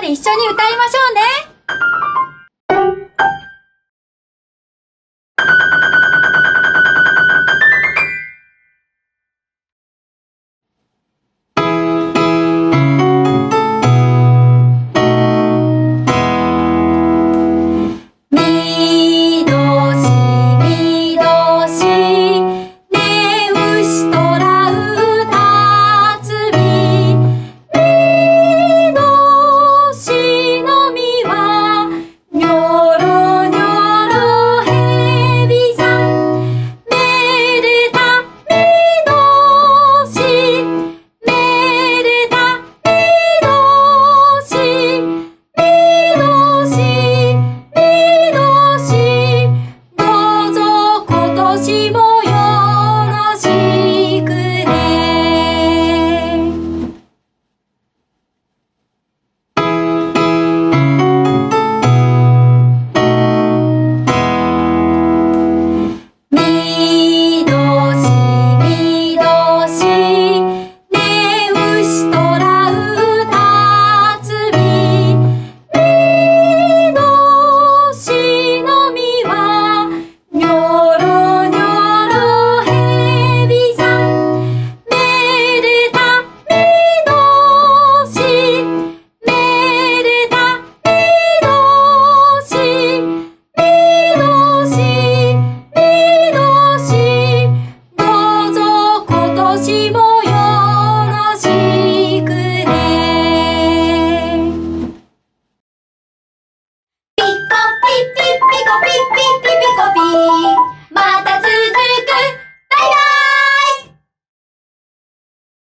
で一緒に歌いましょうね。ちも pico, pip, pip, pico, pip.